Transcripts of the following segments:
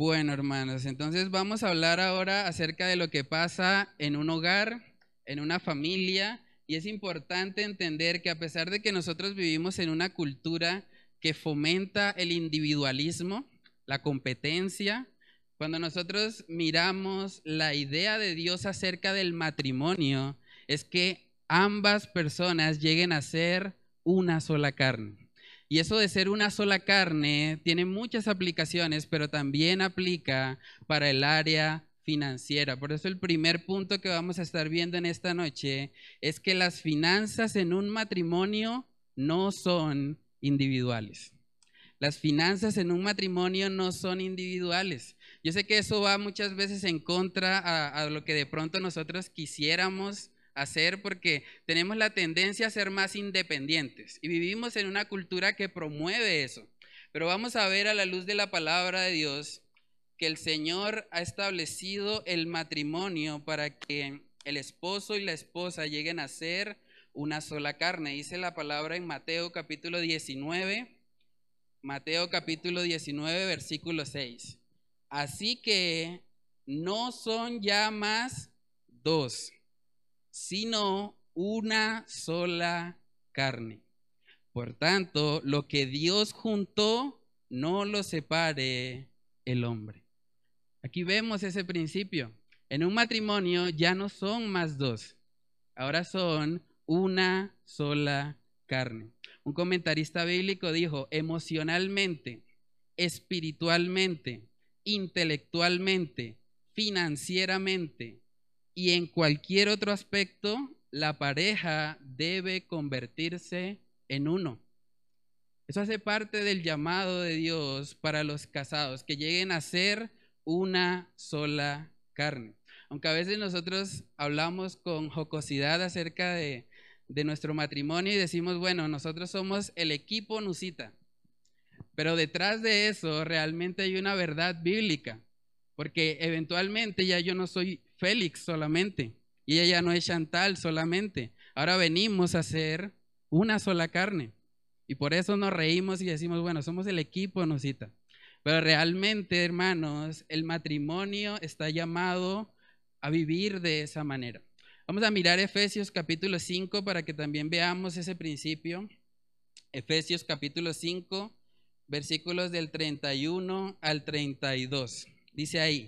Bueno, hermanos, entonces vamos a hablar ahora acerca de lo que pasa en un hogar, en una familia, y es importante entender que a pesar de que nosotros vivimos en una cultura que fomenta el individualismo, la competencia, cuando nosotros miramos la idea de Dios acerca del matrimonio, es que ambas personas lleguen a ser una sola carne. Y eso de ser una sola carne tiene muchas aplicaciones, pero también aplica para el área financiera. Por eso el primer punto que vamos a estar viendo en esta noche es que las finanzas en un matrimonio no son individuales. Las finanzas en un matrimonio no son individuales. Yo sé que eso va muchas veces en contra a, lo que de pronto nosotros quisiéramos hacer porque tenemos la tendencia a ser más independientes y vivimos en una cultura que promueve eso. Pero vamos a ver a la luz de la palabra de Dios que el Señor ha establecido el matrimonio para que el esposo y la esposa lleguen a ser una sola carne. Dice la palabra en Mateo capítulo 19, Mateo capítulo 19, versículo 6. Así que no son ya más dos sino una sola carne. Por tanto, lo que Dios juntó, no lo separe el hombre. Aquí vemos ese principio. En un matrimonio ya no son más dos, ahora son una sola carne. Un comentarista bíblico dijo, emocionalmente, espiritualmente, intelectualmente, financieramente, y en cualquier otro aspecto, la pareja debe convertirse en uno. Eso hace parte del llamado de Dios para los casados, que lleguen a ser una sola carne. Aunque a veces nosotros hablamos con jocosidad acerca de, de nuestro matrimonio y decimos, bueno, nosotros somos el equipo Nusita. Pero detrás de eso realmente hay una verdad bíblica, porque eventualmente ya yo no soy Félix solamente. Y ella ya no es Chantal solamente. Ahora venimos a ser una sola carne. Y por eso nos reímos y decimos, bueno, somos el equipo, Nosita. Pero realmente, hermanos, el matrimonio está llamado a vivir de esa manera. Vamos a mirar Efesios capítulo 5 para que también veamos ese principio. Efesios capítulo 5, versículos del 31 al 32. Dice ahí,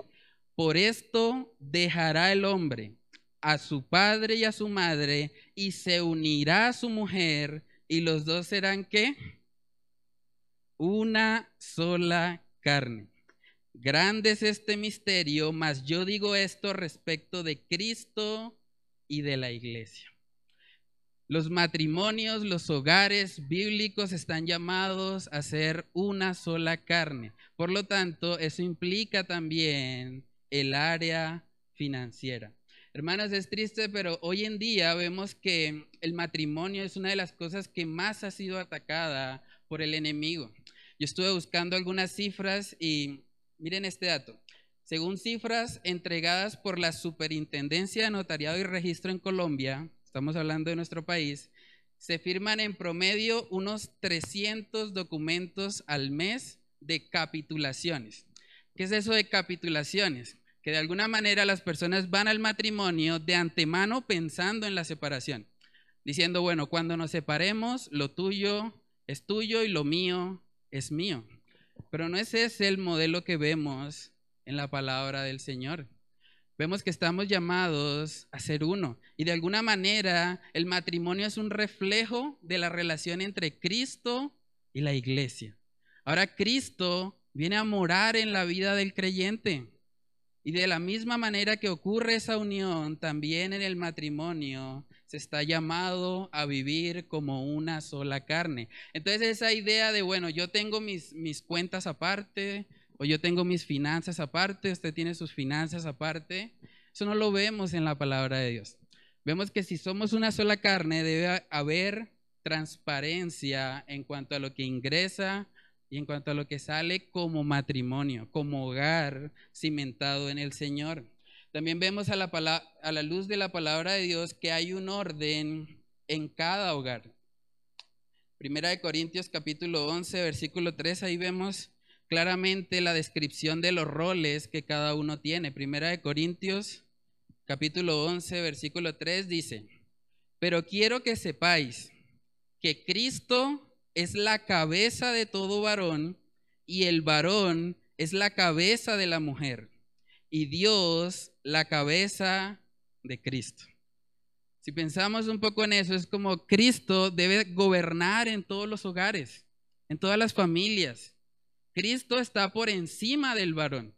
por esto dejará el hombre a su padre y a su madre y se unirá a su mujer y los dos serán qué? Una sola carne. Grande es este misterio, mas yo digo esto respecto de Cristo y de la iglesia. Los matrimonios, los hogares bíblicos están llamados a ser una sola carne. Por lo tanto, eso implica también el área financiera. Hermanos, es triste, pero hoy en día vemos que el matrimonio es una de las cosas que más ha sido atacada por el enemigo. Yo estuve buscando algunas cifras y miren este dato. Según cifras entregadas por la Superintendencia de Notariado y Registro en Colombia, estamos hablando de nuestro país, se firman en promedio unos 300 documentos al mes de capitulaciones. ¿Qué es eso de capitulaciones? que de alguna manera las personas van al matrimonio de antemano pensando en la separación, diciendo, bueno, cuando nos separemos, lo tuyo es tuyo y lo mío es mío. Pero no es ese el modelo que vemos en la palabra del Señor. Vemos que estamos llamados a ser uno. Y de alguna manera el matrimonio es un reflejo de la relación entre Cristo y la iglesia. Ahora Cristo viene a morar en la vida del creyente. Y de la misma manera que ocurre esa unión, también en el matrimonio se está llamado a vivir como una sola carne. Entonces esa idea de, bueno, yo tengo mis, mis cuentas aparte, o yo tengo mis finanzas aparte, usted tiene sus finanzas aparte, eso no lo vemos en la palabra de Dios. Vemos que si somos una sola carne, debe haber transparencia en cuanto a lo que ingresa y en cuanto a lo que sale como matrimonio, como hogar cimentado en el Señor. También vemos a la, luz de la palabra de Dios que hay un orden en cada hogar. Primera de Corintios capítulo 11, versículo 3, ahí vemos claramente la descripción de los roles que cada uno tiene. Primera de Corintios capítulo 11, versículo 3 dice, pero quiero que sepáis que Cristo es la cabeza de todo varón y el varón es la cabeza de la mujer y Dios la cabeza de Cristo. Si pensamos un poco en eso, es como Cristo debe gobernar en todos los hogares, en todas las familias. Cristo está por encima del varón.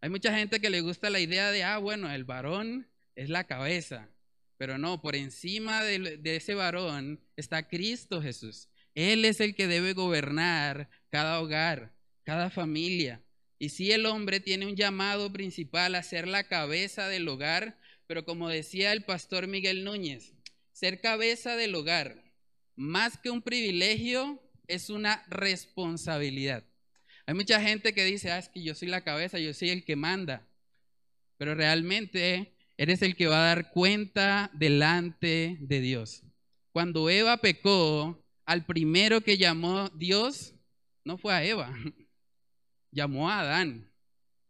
Hay mucha gente que le gusta la idea de, ah, bueno, el varón es la cabeza, pero no, por encima de, ese varón está Cristo Jesús. Él es el que debe gobernar cada hogar, cada familia. Y si el hombre tiene un llamado principal a ser la cabeza del hogar, pero como decía el pastor Miguel Núñez, ser cabeza del hogar, más que un privilegio, es una responsabilidad. Hay mucha gente que dice, ah, es que yo soy la cabeza, yo soy el que manda, pero realmente eres el que va a dar cuenta delante de Dios. Cuando Eva pecó, al primero que llamó Dios no fue a Eva, llamó a Adán.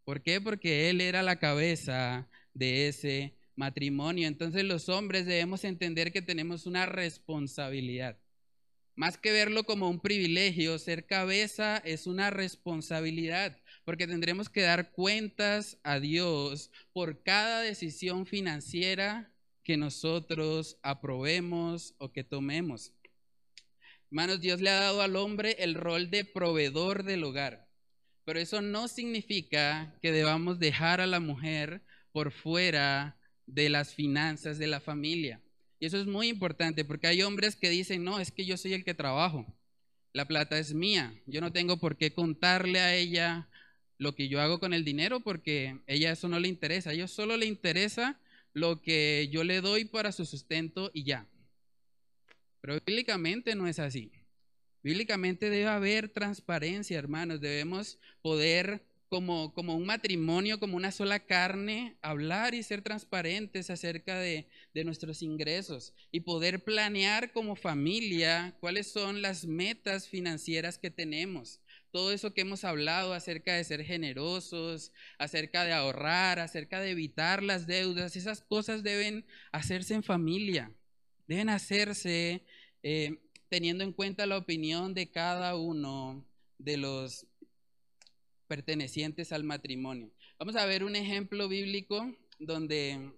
¿Por qué? Porque él era la cabeza de ese matrimonio. Entonces los hombres debemos entender que tenemos una responsabilidad. Más que verlo como un privilegio, ser cabeza es una responsabilidad, porque tendremos que dar cuentas a Dios por cada decisión financiera que nosotros aprobemos o que tomemos. Hermanos, Dios le ha dado al hombre el rol de proveedor del hogar. Pero eso no significa que debamos dejar a la mujer por fuera de las finanzas de la familia. Y eso es muy importante porque hay hombres que dicen, no, es que yo soy el que trabajo. La plata es mía. Yo no tengo por qué contarle a ella lo que yo hago con el dinero porque a ella eso no le interesa. A ella solo le interesa lo que yo le doy para su sustento y ya. Pero bíblicamente no es así. Bíblicamente debe haber transparencia, hermanos. Debemos poder, como, como un matrimonio, como una sola carne, hablar y ser transparentes acerca de, de nuestros ingresos y poder planear como familia cuáles son las metas financieras que tenemos. Todo eso que hemos hablado acerca de ser generosos, acerca de ahorrar, acerca de evitar las deudas, esas cosas deben hacerse en familia, deben hacerse eh, teniendo en cuenta la opinión de cada uno de los pertenecientes al matrimonio. Vamos a ver un ejemplo bíblico donde,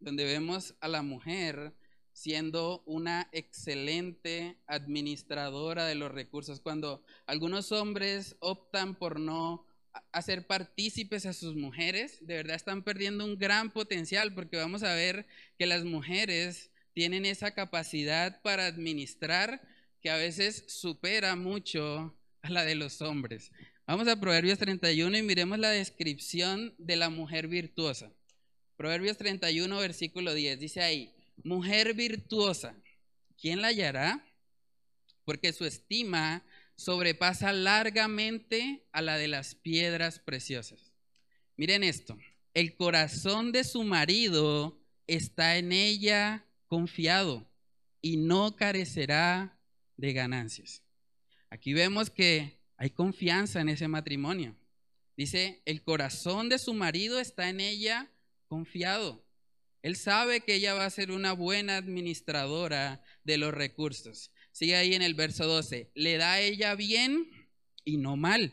donde vemos a la mujer siendo una excelente administradora de los recursos. Cuando algunos hombres optan por no hacer partícipes a sus mujeres, de verdad están perdiendo un gran potencial porque vamos a ver que las mujeres tienen esa capacidad para administrar que a veces supera mucho a la de los hombres. Vamos a Proverbios 31 y miremos la descripción de la mujer virtuosa. Proverbios 31, versículo 10, dice ahí, mujer virtuosa, ¿quién la hallará? Porque su estima sobrepasa largamente a la de las piedras preciosas. Miren esto, el corazón de su marido está en ella confiado y no carecerá de ganancias. Aquí vemos que hay confianza en ese matrimonio. Dice, el corazón de su marido está en ella confiado. Él sabe que ella va a ser una buena administradora de los recursos. Sigue ahí en el verso 12. Le da a ella bien y no mal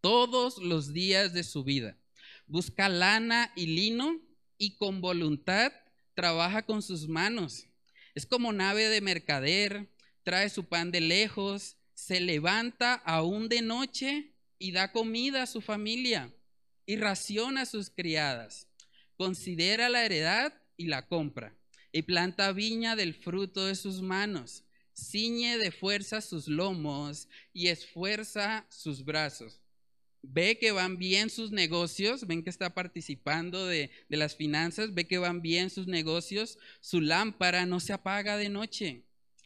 todos los días de su vida. Busca lana y lino y con voluntad trabaja con sus manos. Es como nave de mercader, trae su pan de lejos, se levanta aún de noche y da comida a su familia y raciona a sus criadas. Considera la heredad y la compra y planta viña del fruto de sus manos. Ciñe de fuerza sus lomos y esfuerza sus brazos. Ve que van bien sus negocios, ven que está participando de, las finanzas, ve que van bien sus negocios, su lámpara no se apaga de noche,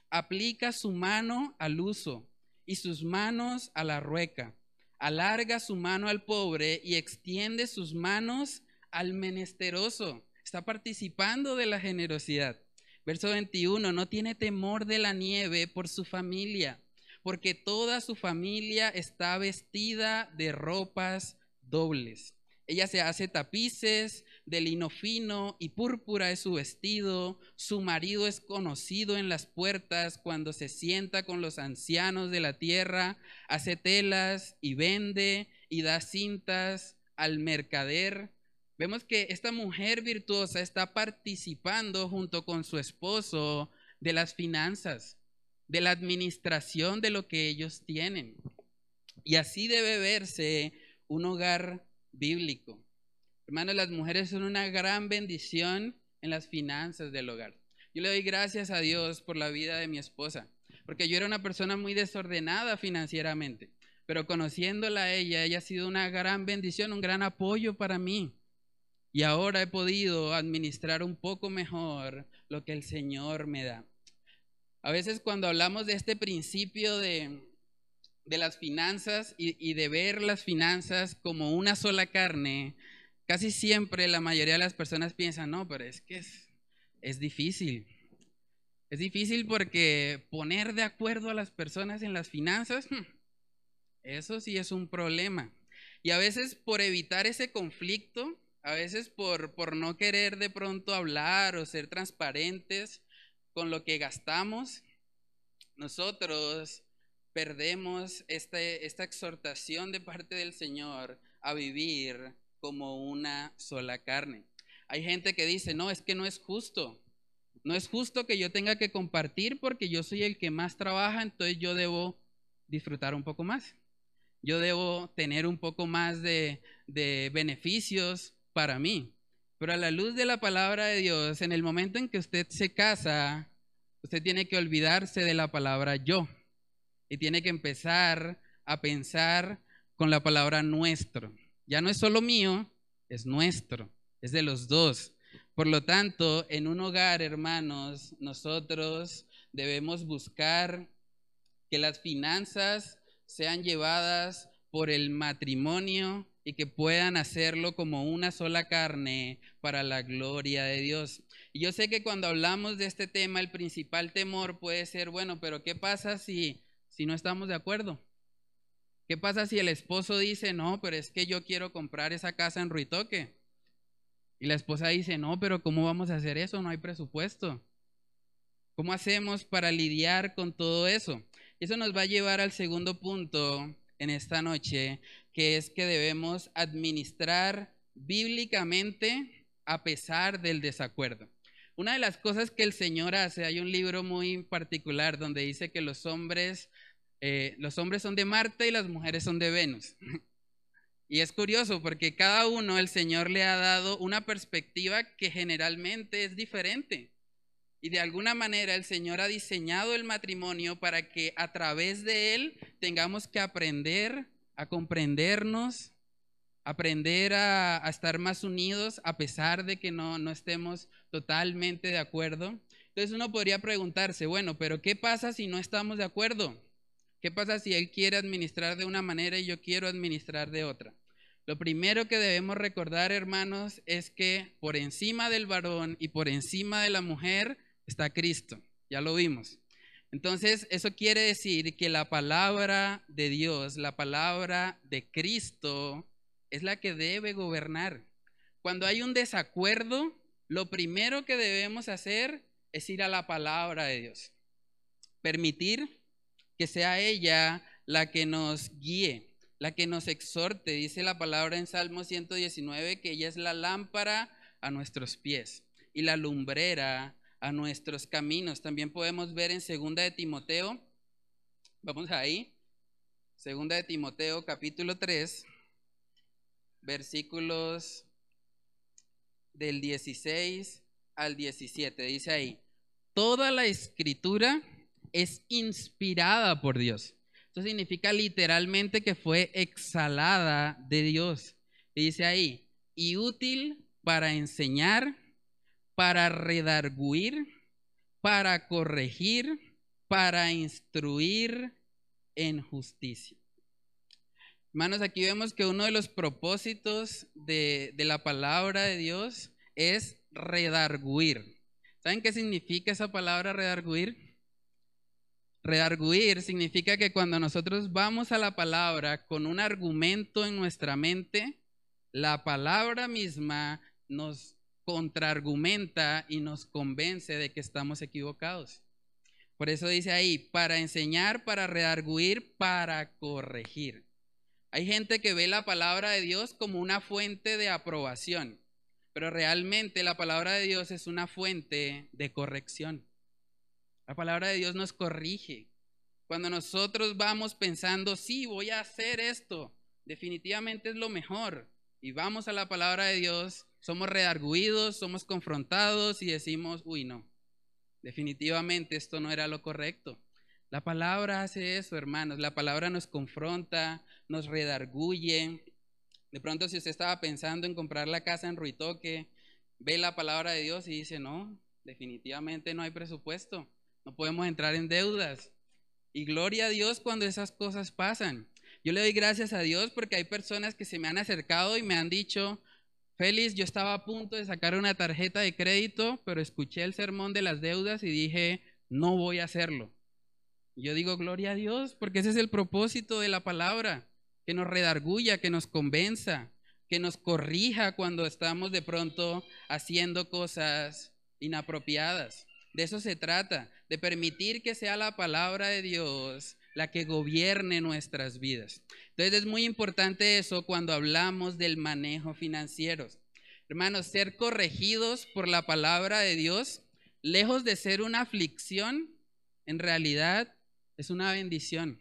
aplica su mano al uso y sus manos a la rueca. Alarga su mano al pobre y extiende sus manos al menesteroso. Está participando de la generosidad. Verso 21, no tiene temor de la nieve por su familia, porque toda su familia está vestida de ropas dobles. Ella se hace tapices de lino fino y púrpura es su vestido. Su marido es conocido en las puertas cuando se sienta con los ancianos de la tierra. Hace telas y vende y da cintas al mercader. Vemos que esta mujer virtuosa está participando junto con su esposo de las finanzas, de la administración de lo que ellos tienen. Y así debe verse un hogar bíblico. Hermanos, las mujeres son una gran bendición en las finanzas del hogar. Yo le doy gracias a Dios por la vida de mi esposa, porque yo era una persona muy desordenada financieramente, pero conociéndola a ella, ella ha sido una gran bendición, un gran apoyo para mí. Y ahora he podido administrar un poco mejor lo que el Señor me da. A veces cuando hablamos de este principio de, de las finanzas y, de ver las finanzas como una sola carne, Casi siempre la mayoría de las personas piensan, no, pero es que es, es difícil. Es difícil porque poner de acuerdo a las personas en las finanzas, hmm, eso sí es un problema. Y a veces por evitar ese conflicto, a veces por, por no querer de pronto hablar o ser transparentes con lo que gastamos, nosotros perdemos este, esta exhortación de parte del Señor a vivir como una sola carne. Hay gente que dice, no, es que no es justo. No es justo que yo tenga que compartir porque yo soy el que más trabaja, entonces yo debo disfrutar un poco más. Yo debo tener un poco más de, de beneficios para mí. Pero a la luz de la palabra de Dios, en el momento en que usted se casa, usted tiene que olvidarse de la palabra yo y tiene que empezar a pensar con la palabra nuestro. Ya no es solo mío, es nuestro, es de los dos. Por lo tanto, en un hogar, hermanos, nosotros debemos buscar que las finanzas sean llevadas por el matrimonio y que puedan hacerlo como una sola carne para la gloria de Dios. Y yo sé que cuando hablamos de este tema, el principal temor puede ser, bueno, pero ¿qué pasa si, si no estamos de acuerdo? ¿Qué pasa si el esposo dice, no, pero es que yo quiero comprar esa casa en Ruitoque? Y la esposa dice, no, pero ¿cómo vamos a hacer eso? No hay presupuesto. ¿Cómo hacemos para lidiar con todo eso? Eso nos va a llevar al segundo punto en esta noche, que es que debemos administrar bíblicamente a pesar del desacuerdo. Una de las cosas que el Señor hace, hay un libro muy particular donde dice que los hombres eh, los hombres son de Marte y las mujeres son de Venus. Y es curioso porque cada uno el Señor le ha dado una perspectiva que generalmente es diferente. Y de alguna manera el Señor ha diseñado el matrimonio para que a través de él tengamos que aprender a comprendernos, aprender a, estar más unidos a pesar de que no, no estemos totalmente de acuerdo. Entonces uno podría preguntarse, bueno, pero ¿qué pasa si no estamos de acuerdo? ¿Qué pasa si él quiere administrar de una manera y yo quiero administrar de otra? Lo primero que debemos recordar, hermanos, es que por encima del varón y por encima de la mujer está Cristo. Ya lo vimos. Entonces, eso quiere decir que la palabra de Dios, la palabra de Cristo, es la que debe gobernar. Cuando hay un desacuerdo, lo primero que debemos hacer es ir a la palabra de Dios. Permitir que sea ella la que nos guíe, la que nos exhorte. Dice la palabra en Salmo 119 que ella es la lámpara a nuestros pies y la lumbrera a nuestros caminos. También podemos ver en segunda de Timoteo, vamos ahí, segunda de Timoteo capítulo 3, versículos del 16 al 17. Dice ahí, toda la escritura es inspirada por Dios. Esto significa literalmente que fue exhalada de Dios. Y dice ahí, y útil para enseñar, para redarguir, para corregir, para instruir en justicia. Hermanos, aquí vemos que uno de los propósitos de, de la palabra de Dios es redarguir. ¿Saben qué significa esa palabra redarguir? Redarguir significa que cuando nosotros vamos a la palabra con un argumento en nuestra mente, la palabra misma nos contraargumenta y nos convence de que estamos equivocados. Por eso dice ahí, para enseñar, para redarguir, para corregir. Hay gente que ve la palabra de Dios como una fuente de aprobación, pero realmente la palabra de Dios es una fuente de corrección. La palabra de Dios nos corrige. Cuando nosotros vamos pensando, sí, voy a hacer esto, definitivamente es lo mejor, y vamos a la palabra de Dios, somos redarguidos, somos confrontados y decimos, uy, no, definitivamente esto no era lo correcto. La palabra hace eso, hermanos. La palabra nos confronta, nos redarguye. De pronto, si usted estaba pensando en comprar la casa en Ruitoque, ve la palabra de Dios y dice, no, definitivamente no hay presupuesto. No podemos entrar en deudas. Y gloria a Dios cuando esas cosas pasan. Yo le doy gracias a Dios porque hay personas que se me han acercado y me han dicho, Félix, yo estaba a punto de sacar una tarjeta de crédito, pero escuché el sermón de las deudas y dije, no voy a hacerlo. yo digo, gloria a Dios, porque ese es el propósito de la palabra, que nos redarguya, que nos convenza, que nos corrija cuando estamos de pronto haciendo cosas inapropiadas. De eso se trata, de permitir que sea la palabra de Dios la que gobierne nuestras vidas. Entonces es muy importante eso cuando hablamos del manejo financiero. Hermanos, ser corregidos por la palabra de Dios, lejos de ser una aflicción, en realidad es una bendición.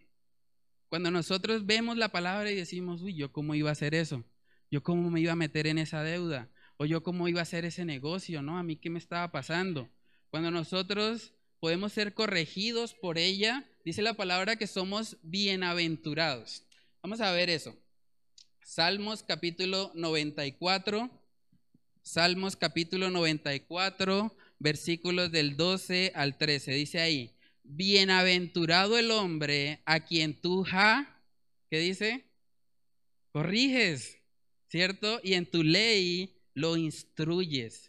Cuando nosotros vemos la palabra y decimos, uy, yo cómo iba a hacer eso, yo cómo me iba a meter en esa deuda, o yo cómo iba a hacer ese negocio, ¿no? A mí qué me estaba pasando. Cuando nosotros podemos ser corregidos por ella, dice la palabra que somos bienaventurados. Vamos a ver eso. Salmos capítulo 94, Salmos capítulo 94, versículos del 12 al 13. Dice ahí, bienaventurado el hombre a quien tú, ja, ¿qué dice? Corriges, ¿cierto? Y en tu ley lo instruyes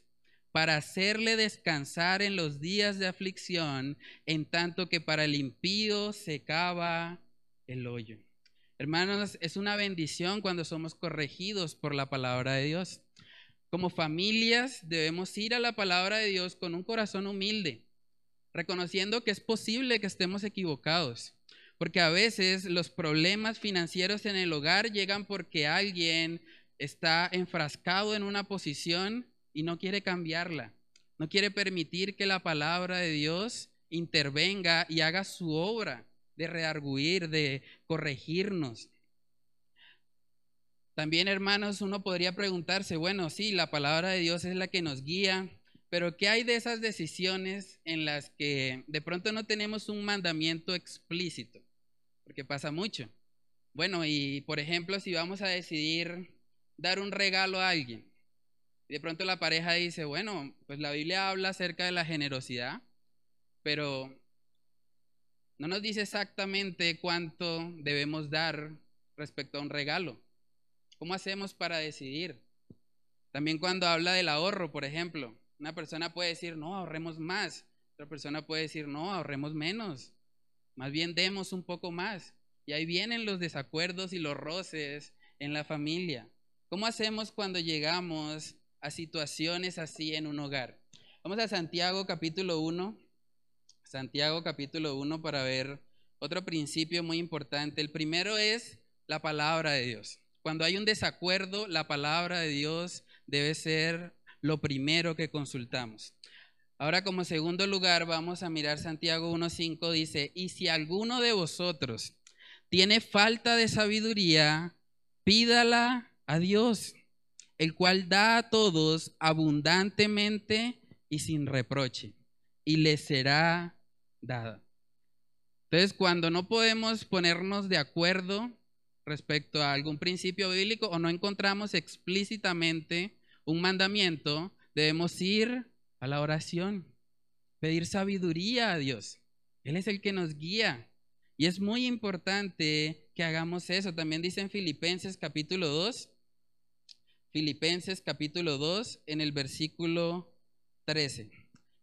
para hacerle descansar en los días de aflicción, en tanto que para el impío se cava el hoyo. Hermanos, es una bendición cuando somos corregidos por la palabra de Dios. Como familias debemos ir a la palabra de Dios con un corazón humilde, reconociendo que es posible que estemos equivocados, porque a veces los problemas financieros en el hogar llegan porque alguien está enfrascado en una posición y no quiere cambiarla. No quiere permitir que la palabra de Dios intervenga y haga su obra de rearguir, de corregirnos. También, hermanos, uno podría preguntarse, bueno, sí, la palabra de Dios es la que nos guía, pero ¿qué hay de esas decisiones en las que de pronto no tenemos un mandamiento explícito? Porque pasa mucho. Bueno, y por ejemplo, si vamos a decidir dar un regalo a alguien, y de pronto la pareja dice, bueno, pues la Biblia habla acerca de la generosidad, pero no nos dice exactamente cuánto debemos dar respecto a un regalo. ¿Cómo hacemos para decidir? También cuando habla del ahorro, por ejemplo, una persona puede decir, no, ahorremos más. Otra persona puede decir, no, ahorremos menos. Más bien demos un poco más. Y ahí vienen los desacuerdos y los roces en la familia. ¿Cómo hacemos cuando llegamos a situaciones así en un hogar. Vamos a Santiago capítulo 1. Santiago capítulo 1 para ver otro principio muy importante. El primero es la palabra de Dios. Cuando hay un desacuerdo, la palabra de Dios debe ser lo primero que consultamos. Ahora como segundo lugar vamos a mirar Santiago 1.5 dice, y si alguno de vosotros tiene falta de sabiduría, pídala a Dios el cual da a todos abundantemente y sin reproche, y les será dada. Entonces, cuando no podemos ponernos de acuerdo respecto a algún principio bíblico o no encontramos explícitamente un mandamiento, debemos ir a la oración, pedir sabiduría a Dios. Él es el que nos guía. Y es muy importante que hagamos eso. También dice en Filipenses capítulo 2, Filipenses capítulo 2, en el versículo 13.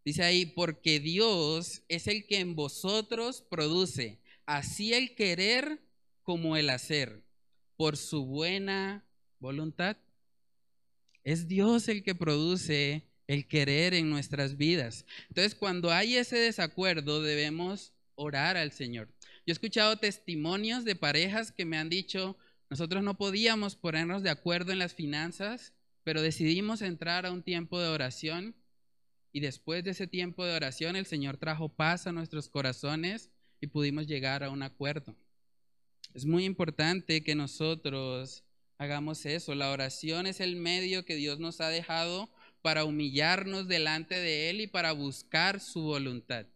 Dice ahí, porque Dios es el que en vosotros produce así el querer como el hacer, por su buena voluntad. Es Dios el que produce el querer en nuestras vidas. Entonces, cuando hay ese desacuerdo, debemos orar al Señor. Yo he escuchado testimonios de parejas que me han dicho, nosotros no podíamos ponernos de acuerdo en las finanzas, pero decidimos entrar a un tiempo de oración y después de ese tiempo de oración el Señor trajo paz a nuestros corazones y pudimos llegar a un acuerdo. Es muy importante que nosotros hagamos eso. La oración es el medio que Dios nos ha dejado para humillarnos delante de Él y para buscar su voluntad.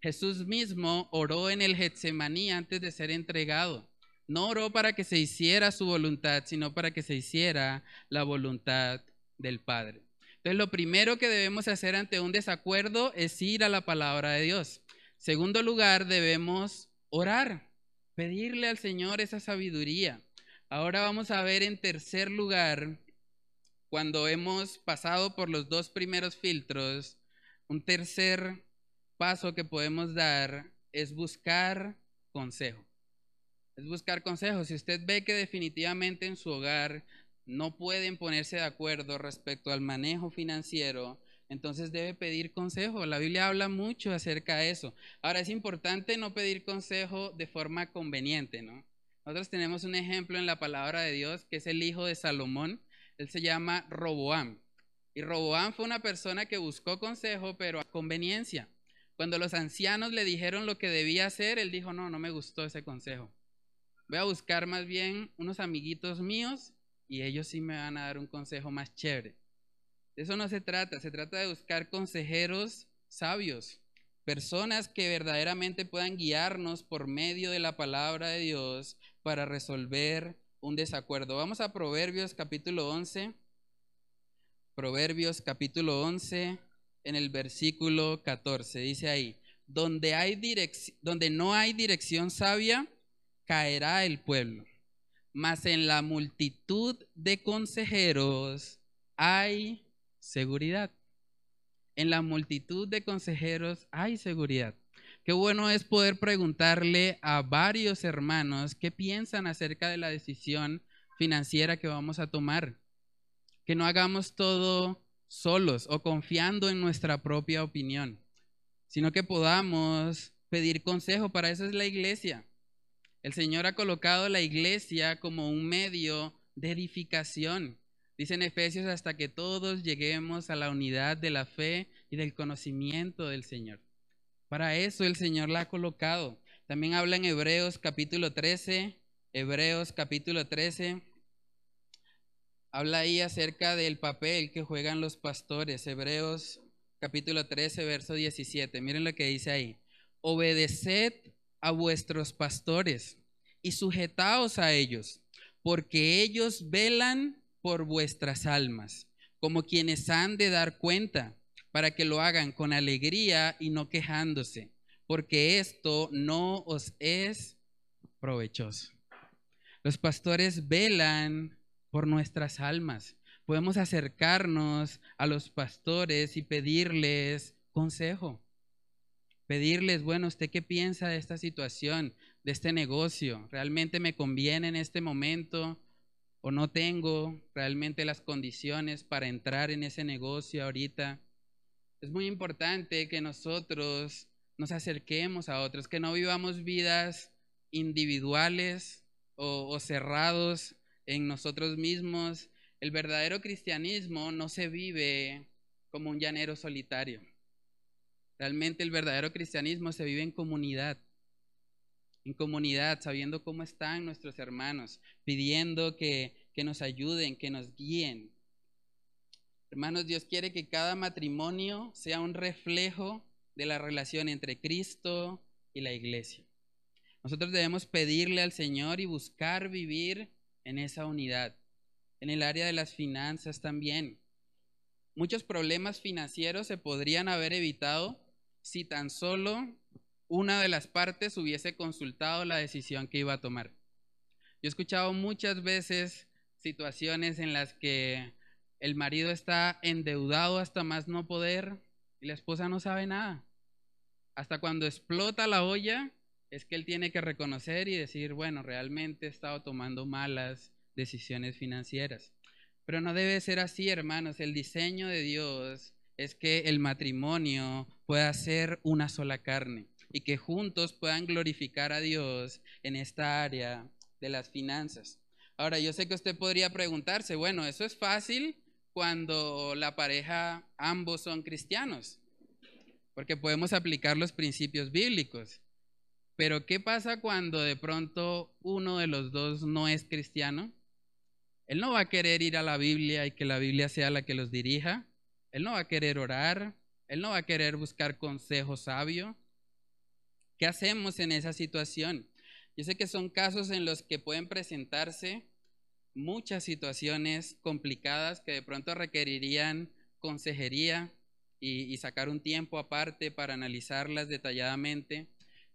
Jesús mismo oró en el Getsemaní antes de ser entregado. No oró para que se hiciera su voluntad, sino para que se hiciera la voluntad del Padre. Entonces, lo primero que debemos hacer ante un desacuerdo es ir a la palabra de Dios. Segundo lugar, debemos orar, pedirle al Señor esa sabiduría. Ahora vamos a ver en tercer lugar, cuando hemos pasado por los dos primeros filtros, un tercer paso que podemos dar es buscar consejo. Es buscar consejo. Si usted ve que definitivamente en su hogar no pueden ponerse de acuerdo respecto al manejo financiero, entonces debe pedir consejo. La Biblia habla mucho acerca de eso. Ahora es importante no pedir consejo de forma conveniente, ¿no? Nosotros tenemos un ejemplo en la palabra de Dios que es el hijo de Salomón. Él se llama Roboam. Y Roboam fue una persona que buscó consejo, pero a conveniencia. Cuando los ancianos le dijeron lo que debía hacer, él dijo, no, no me gustó ese consejo. Voy a buscar más bien unos amiguitos míos y ellos sí me van a dar un consejo más chévere. De eso no se trata, se trata de buscar consejeros sabios, personas que verdaderamente puedan guiarnos por medio de la palabra de Dios para resolver un desacuerdo. Vamos a Proverbios capítulo 11. Proverbios capítulo 11 en el versículo 14. Dice ahí, donde, hay donde no hay dirección sabia, caerá el pueblo, mas en la multitud de consejeros hay seguridad. En la multitud de consejeros hay seguridad. Qué bueno es poder preguntarle a varios hermanos qué piensan acerca de la decisión financiera que vamos a tomar. Que no hagamos todo solos o confiando en nuestra propia opinión, sino que podamos pedir consejo. Para eso es la iglesia. El Señor ha colocado la iglesia como un medio de edificación Dice en Efesios hasta que todos lleguemos a la unidad de la fe y del conocimiento del Señor. Para eso el Señor la ha colocado. También habla en Hebreos capítulo 13, Hebreos capítulo 13. Habla ahí acerca del papel que juegan los pastores. Hebreos capítulo 13, verso 17. Miren lo que dice ahí. Obedeced a vuestros pastores y sujetaos a ellos, porque ellos velan por vuestras almas, como quienes han de dar cuenta, para que lo hagan con alegría y no quejándose, porque esto no os es provechoso. Los pastores velan por nuestras almas. Podemos acercarnos a los pastores y pedirles consejo. Pedirles, bueno, ¿usted qué piensa de esta situación, de este negocio? ¿Realmente me conviene en este momento? o no tengo realmente las condiciones para entrar en ese negocio ahorita. Es muy importante que nosotros nos acerquemos a otros, que no vivamos vidas individuales o, cerrados en nosotros mismos. El verdadero cristianismo no se vive como un llanero solitario. Realmente el verdadero cristianismo se vive en comunidad en comunidad, sabiendo cómo están nuestros hermanos, pidiendo que, que nos ayuden, que nos guíen. Hermanos, Dios quiere que cada matrimonio sea un reflejo de la relación entre Cristo y la iglesia. Nosotros debemos pedirle al Señor y buscar vivir en esa unidad. En el área de las finanzas también. Muchos problemas financieros se podrían haber evitado si tan solo una de las partes hubiese consultado la decisión que iba a tomar. Yo he escuchado muchas veces situaciones en las que el marido está endeudado hasta más no poder y la esposa no sabe nada. Hasta cuando explota la olla es que él tiene que reconocer y decir, bueno, realmente he estado tomando malas decisiones financieras. Pero no debe ser así, hermanos. El diseño de Dios es que el matrimonio pueda ser una sola carne y que juntos puedan glorificar a Dios en esta área de las finanzas. Ahora, yo sé que usted podría preguntarse, bueno, eso es fácil cuando la pareja ambos son cristianos, porque podemos aplicar los principios bíblicos. Pero ¿qué pasa cuando de pronto uno de los dos no es cristiano? Él no va a querer ir a la Biblia y que la Biblia sea la que los dirija. Él no va a querer orar. Él no va a querer buscar consejo sabio. ¿Qué hacemos en esa situación? Yo sé que son casos en los que pueden presentarse muchas situaciones complicadas que de pronto requerirían consejería y, sacar un tiempo aparte para analizarlas detalladamente.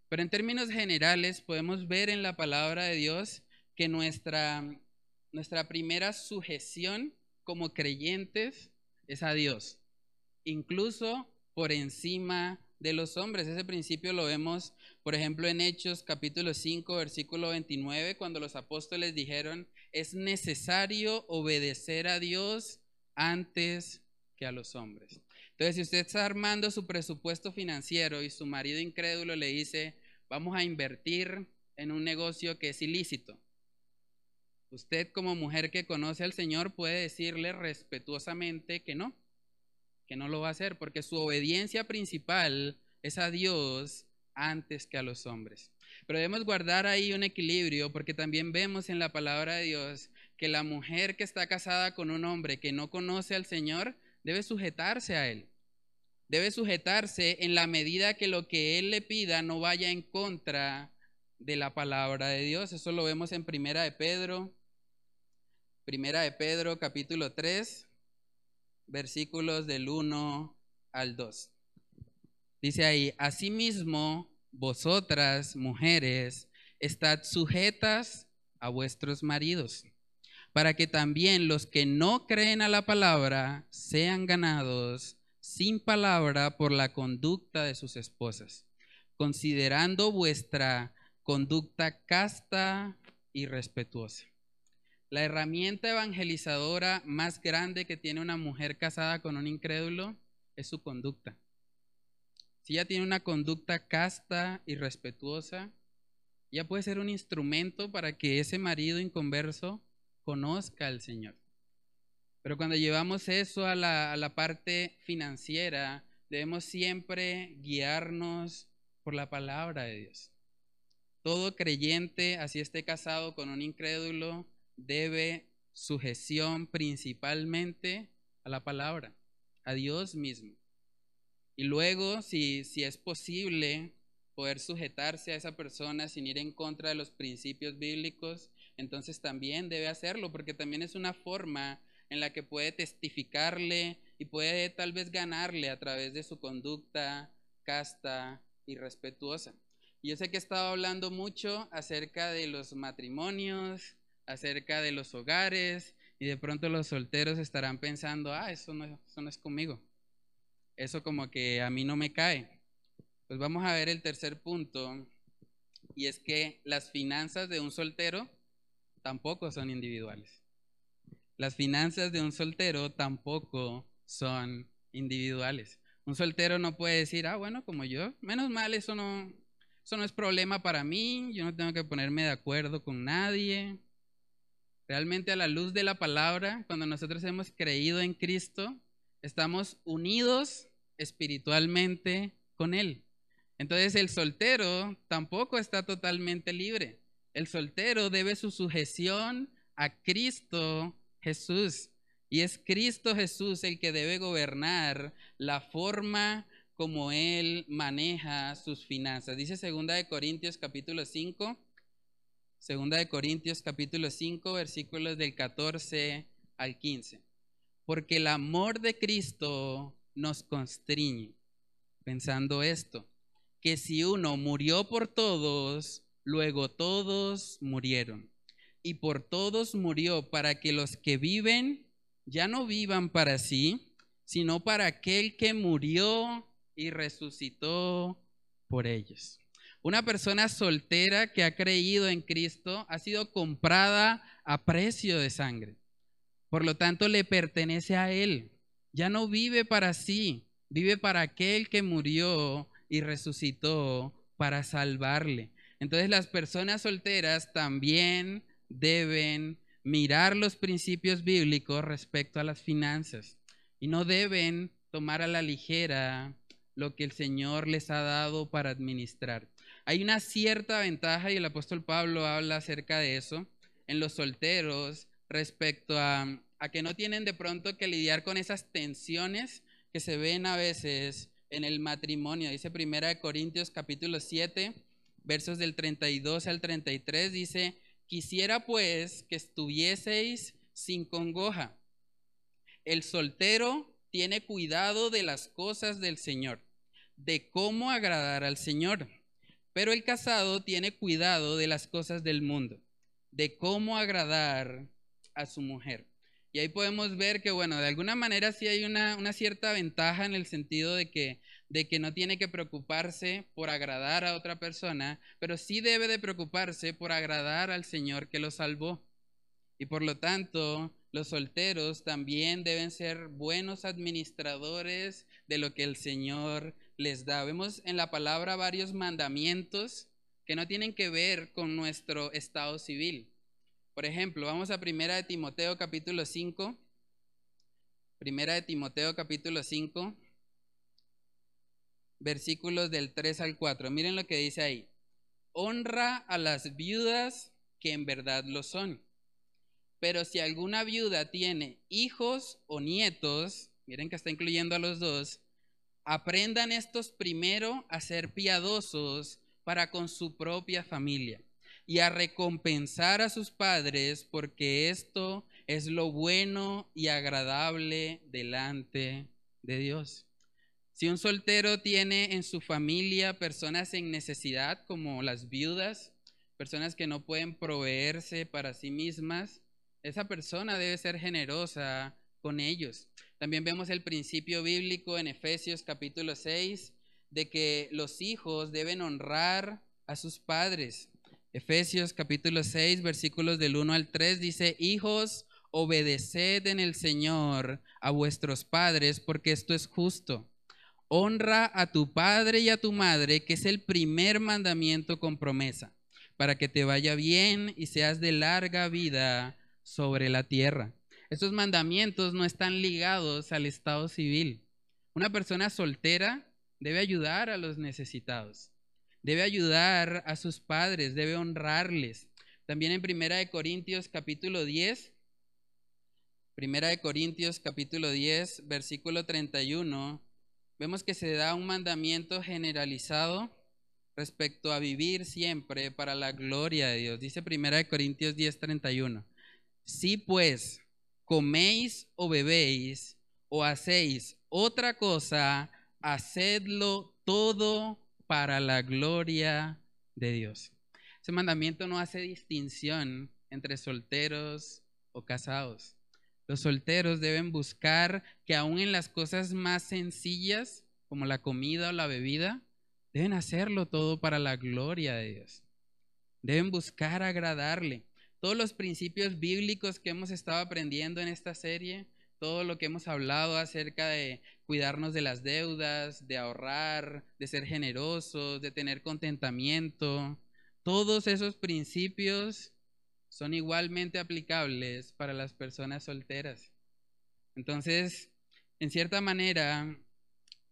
Pero en términos generales podemos ver en la palabra de Dios que nuestra, nuestra primera sujeción como creyentes es a Dios, incluso por encima de los hombres. Ese principio lo vemos, por ejemplo, en Hechos capítulo 5, versículo 29, cuando los apóstoles dijeron, es necesario obedecer a Dios antes que a los hombres. Entonces, si usted está armando su presupuesto financiero y su marido incrédulo le dice, vamos a invertir en un negocio que es ilícito, usted como mujer que conoce al Señor puede decirle respetuosamente que no, que no lo va a hacer, porque su obediencia principal es a Dios antes que a los hombres. Pero debemos guardar ahí un equilibrio, porque también vemos en la palabra de Dios que la mujer que está casada con un hombre que no conoce al Señor debe sujetarse a él. Debe sujetarse en la medida que lo que él le pida no vaya en contra de la palabra de Dios. Eso lo vemos en Primera de Pedro, Primera de Pedro capítulo 3, versículos del 1 al 2. Dice ahí, asimismo, vosotras, mujeres, estad sujetas a vuestros maridos, para que también los que no creen a la palabra sean ganados sin palabra por la conducta de sus esposas, considerando vuestra conducta casta y respetuosa. La herramienta evangelizadora más grande que tiene una mujer casada con un incrédulo es su conducta. Si ella tiene una conducta casta y respetuosa, ella puede ser un instrumento para que ese marido inconverso conozca al Señor. Pero cuando llevamos eso a la, a la parte financiera, debemos siempre guiarnos por la palabra de Dios. Todo creyente, así esté casado con un incrédulo, debe sujeción principalmente a la palabra, a Dios mismo. Y luego, si, si es posible poder sujetarse a esa persona sin ir en contra de los principios bíblicos, entonces también debe hacerlo, porque también es una forma en la que puede testificarle y puede tal vez ganarle a través de su conducta casta y respetuosa. yo sé que he estado hablando mucho acerca de los matrimonios, acerca de los hogares y de pronto los solteros estarán pensando, ah, eso no, eso no es conmigo. Eso como que a mí no me cae. Pues vamos a ver el tercer punto y es que las finanzas de un soltero tampoco son individuales. Las finanzas de un soltero tampoco son individuales. Un soltero no puede decir, ah, bueno, como yo, menos mal, eso no, eso no es problema para mí, yo no tengo que ponerme de acuerdo con nadie, Realmente a la luz de la palabra, cuando nosotros hemos creído en Cristo, estamos unidos espiritualmente con Él. Entonces el soltero tampoco está totalmente libre. El soltero debe su sujeción a Cristo Jesús. Y es Cristo Jesús el que debe gobernar la forma como Él maneja sus finanzas. Dice 2 de Corintios capítulo 5, Segunda de Corintios capítulo 5 versículos del 14 al 15. Porque el amor de Cristo nos constriñe, pensando esto, que si uno murió por todos, luego todos murieron. Y por todos murió para que los que viven ya no vivan para sí, sino para aquel que murió y resucitó por ellos. Una persona soltera que ha creído en Cristo ha sido comprada a precio de sangre. Por lo tanto, le pertenece a Él. Ya no vive para sí, vive para aquel que murió y resucitó para salvarle. Entonces las personas solteras también deben mirar los principios bíblicos respecto a las finanzas y no deben tomar a la ligera lo que el Señor les ha dado para administrar. Hay una cierta ventaja, y el apóstol Pablo habla acerca de eso, en los solteros respecto a, que no tienen de pronto que lidiar con esas tensiones que se ven a veces en el matrimonio. Dice Primera de Corintios capítulo 7, versos del 32 al 33, dice, quisiera pues que estuvieseis sin congoja. El soltero tiene cuidado de las cosas del Señor, de cómo agradar al Señor, pero el casado tiene cuidado de las cosas del mundo, de cómo agradar a su mujer. Y ahí podemos ver que, bueno, de alguna manera sí hay una, una, cierta ventaja en el sentido de que, de que no tiene que preocuparse por agradar a otra persona, pero sí debe de preocuparse por agradar al Señor que lo salvó. Y por lo tanto, los solteros también deben ser buenos administradores de lo que el Señor les da. Vemos en la palabra varios mandamientos que no tienen que ver con nuestro estado civil por ejemplo, vamos a Primera de Timoteo capítulo 5. Primera de Timoteo capítulo 5, versículos del 3 al 4. Miren lo que dice ahí. Honra a las viudas que en verdad lo son. Pero si alguna viuda tiene hijos o nietos, miren que está incluyendo a los dos, aprendan estos primero a ser piadosos para con su propia familia y a recompensar a sus padres, porque esto es lo bueno y agradable delante de Dios. Si un soltero tiene en su familia personas en necesidad, como las viudas, personas que no pueden proveerse para sí mismas, esa persona debe ser generosa con ellos. También vemos el principio bíblico en Efesios capítulo 6 de que los hijos deben honrar a sus padres. Efesios capítulo 6, versículos del 1 al 3 dice, hijos, obedeced en el Señor a vuestros padres, porque esto es justo. Honra a tu padre y a tu madre, que es el primer mandamiento con promesa, para que te vaya bien y seas de larga vida sobre la tierra. Estos mandamientos no están ligados al estado civil. Una persona soltera debe ayudar a los necesitados debe ayudar a sus padres, debe honrarles. También en Primera de Corintios capítulo 10, Primera de Corintios capítulo 10, versículo 31, vemos que se da un mandamiento generalizado respecto a vivir siempre para la gloria de Dios. Dice Primera de Corintios 10, 31. Si pues coméis o bebéis o hacéis otra cosa, hacedlo todo para la gloria de Dios. Ese mandamiento no hace distinción entre solteros o casados. Los solteros deben buscar que aún en las cosas más sencillas, como la comida o la bebida, deben hacerlo todo para la gloria de Dios. Deben buscar agradarle. Todos los principios bíblicos que hemos estado aprendiendo en esta serie, todo lo que hemos hablado acerca de cuidarnos de las deudas, de ahorrar, de ser generosos, de tener contentamiento. Todos esos principios son igualmente aplicables para las personas solteras. Entonces, en cierta manera,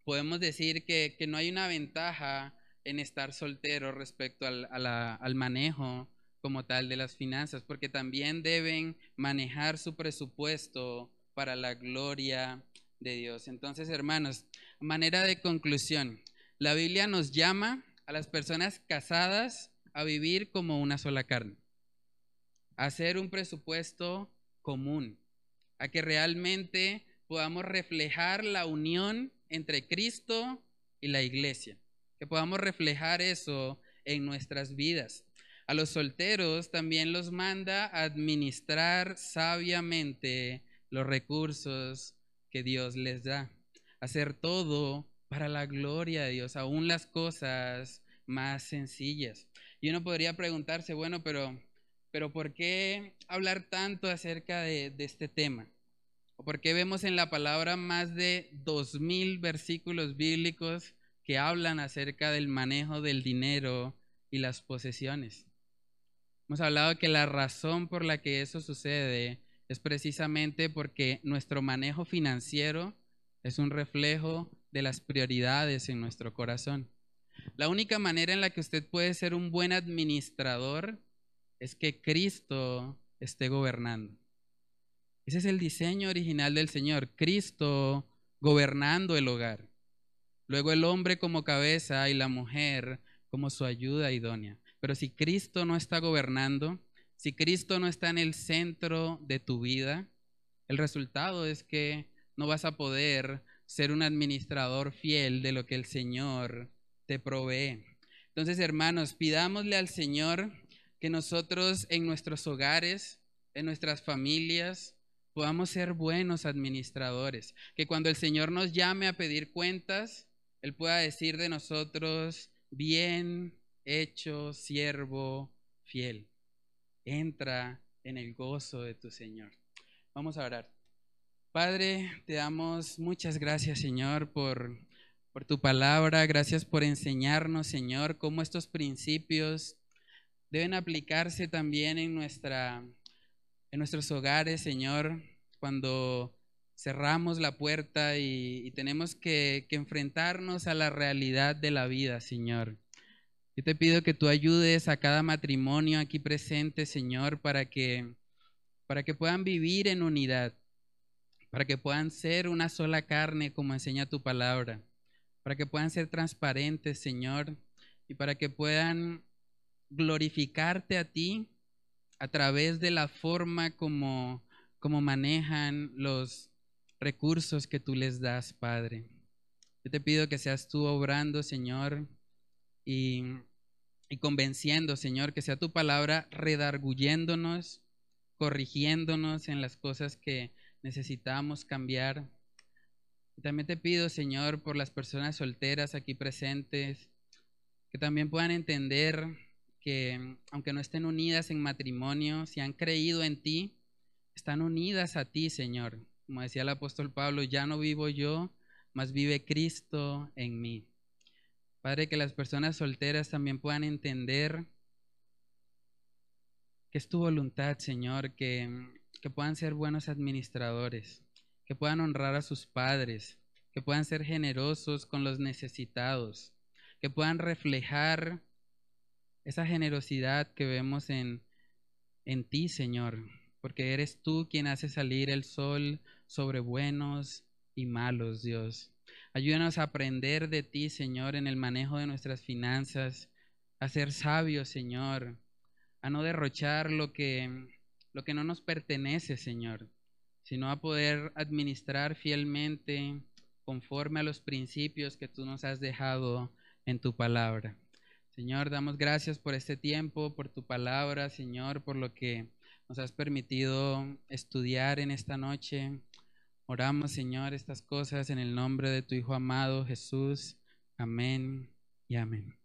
podemos decir que, no hay una ventaja en estar soltero respecto al, manejo como tal de las finanzas, porque también deben manejar su presupuesto para la gloria de Dios. Entonces, hermanos, manera de conclusión, la Biblia nos llama a las personas casadas a vivir como una sola carne, a hacer un presupuesto común, a que realmente podamos reflejar la unión entre Cristo y la iglesia. que podamos reflejar eso en nuestras vidas. A los solteros también los manda administrar sabiamente los recursos que Dios les da. Hacer todo para la gloria de Dios, aún las cosas más sencillas. Y uno podría preguntarse, bueno, pero, pero ¿por qué hablar tanto acerca de, de este tema? ¿O por qué vemos en la palabra más de dos mil versículos bíblicos que hablan acerca del manejo del dinero y las posesiones? Hemos hablado que la razón por la que eso sucede es precisamente porque nuestro manejo financiero es un reflejo de las prioridades en nuestro corazón. La única manera en la que usted puede ser un buen administrador es que Cristo esté gobernando. Ese es el diseño original del Señor, Cristo gobernando el hogar. Luego el hombre como cabeza y la mujer como su ayuda idónea. Pero si Cristo no está gobernando, si Cristo no está en el centro de tu vida, el resultado es que no vas a poder ser un administrador fiel de lo que el Señor te provee. Entonces, hermanos, pidámosle al Señor que nosotros en nuestros hogares, en nuestras familias, podamos ser buenos administradores. Que cuando el Señor nos llame a pedir cuentas, Él pueda decir de nosotros, bien hecho, siervo fiel. Entra en el gozo de tu Señor. Vamos a orar. Padre, te damos muchas gracias, Señor, por, por tu palabra. Gracias por enseñarnos, Señor, cómo estos principios deben aplicarse también en, nuestra, en nuestros hogares, Señor, cuando cerramos la puerta y, tenemos que, que, enfrentarnos a la realidad de la vida, Señor. Yo te pido que tú ayudes a cada matrimonio aquí presente, Señor, para que, para que puedan vivir en unidad para que puedan ser una sola carne como enseña tu palabra, para que puedan ser transparentes, Señor, y para que puedan glorificarte a ti a través de la forma como, como manejan los recursos que tú les das, Padre. Yo te pido que seas tú obrando, Señor, y, y convenciendo, Señor, que sea tu palabra redarguyéndonos, corrigiéndonos en las cosas que necesitamos cambiar. También te pido, Señor, por las personas solteras aquí presentes, que también puedan entender que aunque no estén unidas en matrimonio, si han creído en ti, están unidas a ti, Señor. Como decía el apóstol Pablo, ya no vivo yo, mas vive Cristo en mí. Padre, que las personas solteras también puedan entender que es tu voluntad, Señor, que que puedan ser buenos administradores, que puedan honrar a sus padres, que puedan ser generosos con los necesitados, que puedan reflejar esa generosidad que vemos en, en ti, Señor, porque eres tú quien hace salir el sol sobre buenos y malos, Dios. Ayúdanos a aprender de ti, Señor, en el manejo de nuestras finanzas, a ser sabios, Señor, a no derrochar lo que lo que no nos pertenece, Señor, sino a poder administrar fielmente conforme a los principios que tú nos has dejado en tu palabra. Señor, damos gracias por este tiempo, por tu palabra, Señor, por lo que nos has permitido estudiar en esta noche. Oramos, Señor, estas cosas en el nombre de tu Hijo amado Jesús. Amén y amén.